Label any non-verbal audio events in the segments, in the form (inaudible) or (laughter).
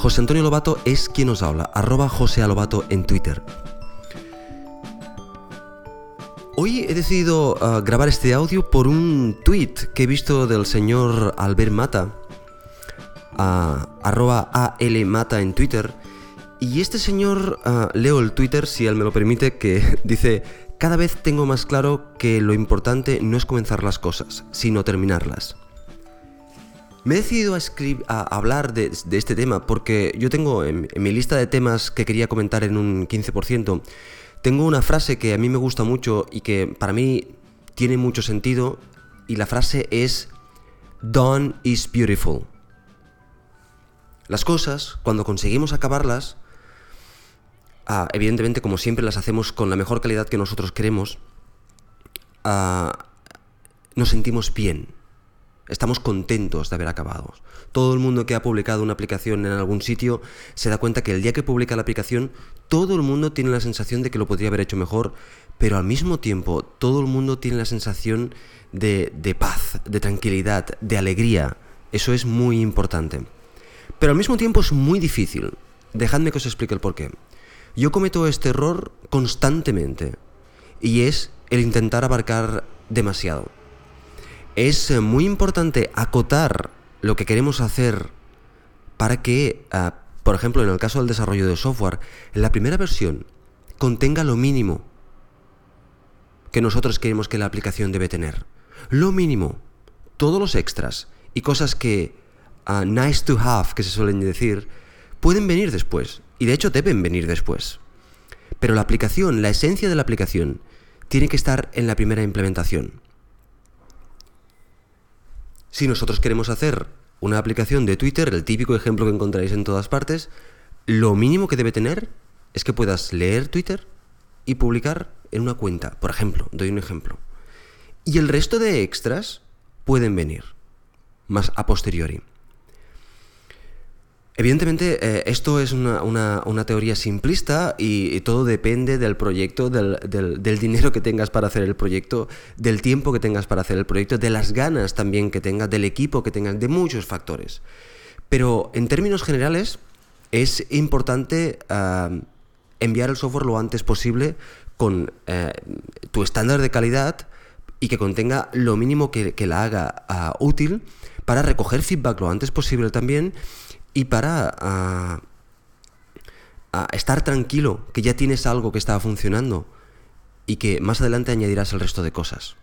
José Antonio Lobato es quien nos habla, arroba José Lobato en Twitter. Hoy he decidido uh, grabar este audio por un tweet que he visto del señor Albert Mata, uh, arroba ALMata en Twitter. Y este señor, uh, leo el Twitter, si él me lo permite, que (laughs) dice, cada vez tengo más claro que lo importante no es comenzar las cosas, sino terminarlas. Me he decidido a, hablar de, este tema porque yo tengo en, mi lista de temas que quería comentar en un 15%, tengo una frase que a mí me gusta mucho y que para mí tiene mucho sentido y la frase es Done is beautiful. Las cosas, cuando conseguimos acabarlas, ah, evidentemente como siempre las hacemos con la mejor calidad que nosotros queremos, ah, nos sentimos bien Estamos contentos de haber acabado. Todo el mundo que ha publicado una aplicación en algún sitio se da cuenta que el día que publica la aplicación, todo el mundo tiene la sensación de que lo podría haber hecho mejor, pero al mismo tiempo todo el mundo tiene la sensación de, paz, de tranquilidad, de alegría. Eso es muy importante. Pero al mismo tiempo es muy difícil. Dejadme que os explique el porqué. Yo cometo este error constantemente y es el intentar abarcar demasiado es eh, muy importante acotar lo que queremos hacer para que, ah, por ejemplo, en el caso del desarrollo de software, la primera versión contenga lo mínimo que nosotros queremos que la aplicación debe tener. Lo mínimo. Todos los extras y cosas que uh, nice to have, que se suelen decir, pueden venir después. Y de hecho deben venir después. Pero la aplicación, la esencia de la aplicación, tiene que estar en la primera implementación. Si nosotros queremos hacer una aplicación de Twitter, el típico ejemplo que encontráis en todas partes, lo mínimo que debe tener es que puedas leer Twitter y publicar en una cuenta. Por ejemplo, doy un ejemplo. Y el resto de extras pueden venir más a posteriori. Evidentemente, eh, esto es una, teoría simplista y, todo depende del proyecto, del, dinero que tengas para hacer el proyecto, del tiempo que tengas para hacer el proyecto, de las ganas también que tengas, del equipo que tengas, de muchos factores. Pero en términos generales, es importante enviar el software lo antes posible con eh, tu estándar de calidad y que contenga lo mínimo que, la haga ah, útil para recoger feedback lo antes posible también y para ah, estar tranquilo que ya tienes algo que está funcionando y que más adelante añadirás el resto de cosas.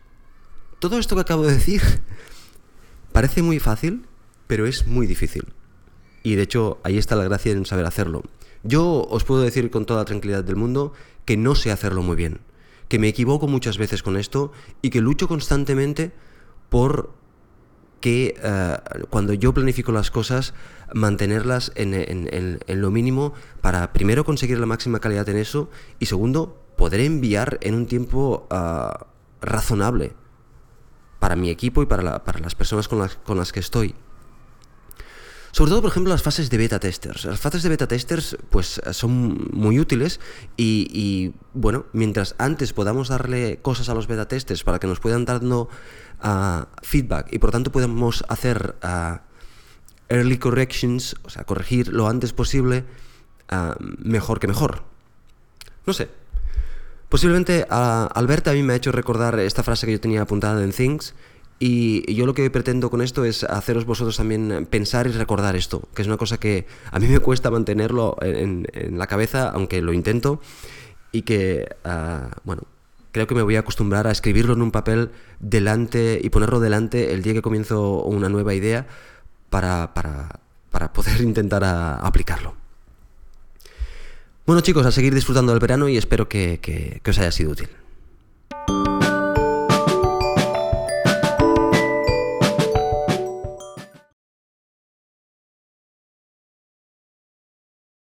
Todo esto que acabo de decir (laughs) parece muy fácil, pero es muy difícil. Y de hecho ahí está la gracia en saber hacerlo. Yo os puedo decir con toda la tranquilidad del mundo que no sé hacerlo muy bien, que me equivoco muchas veces con esto y que lucho constantemente por que eh, cuando yo planifico las cosas, mantenerlas en, lo mínimo para primero conseguir la máxima calidad en eso y segundo, poder enviar en un tiempo eh, razonable para mi equipo y para, para las personas con las, con las que estoy. Sobre todo, por ejemplo, las fases de beta testers. Las fases de beta testers, pues, son muy útiles y, bueno, mientras antes podamos darle cosas a los beta testers para que nos puedan dando uh, feedback y por tanto podamos hacer uh, early corrections, o sea, corregir lo antes posible, uh, mejor que mejor. No sé. Posiblemente Alberta a mí me ha hecho recordar esta frase que yo tenía apuntada en Things y yo lo que pretendo con esto es haceros vosotros también pensar y recordar esto, que es una cosa que a mí me cuesta mantenerlo en, la cabeza, aunque lo intento, y que, ah, bueno, creo que me voy a acostumbrar a escribirlo en un papel delante y ponerlo delante el día que comienzo una nueva idea para, poder (laughs) intentar aplicarlo. Bueno chicos, a seguir disfrutando del verano y espero que os haya sido útil.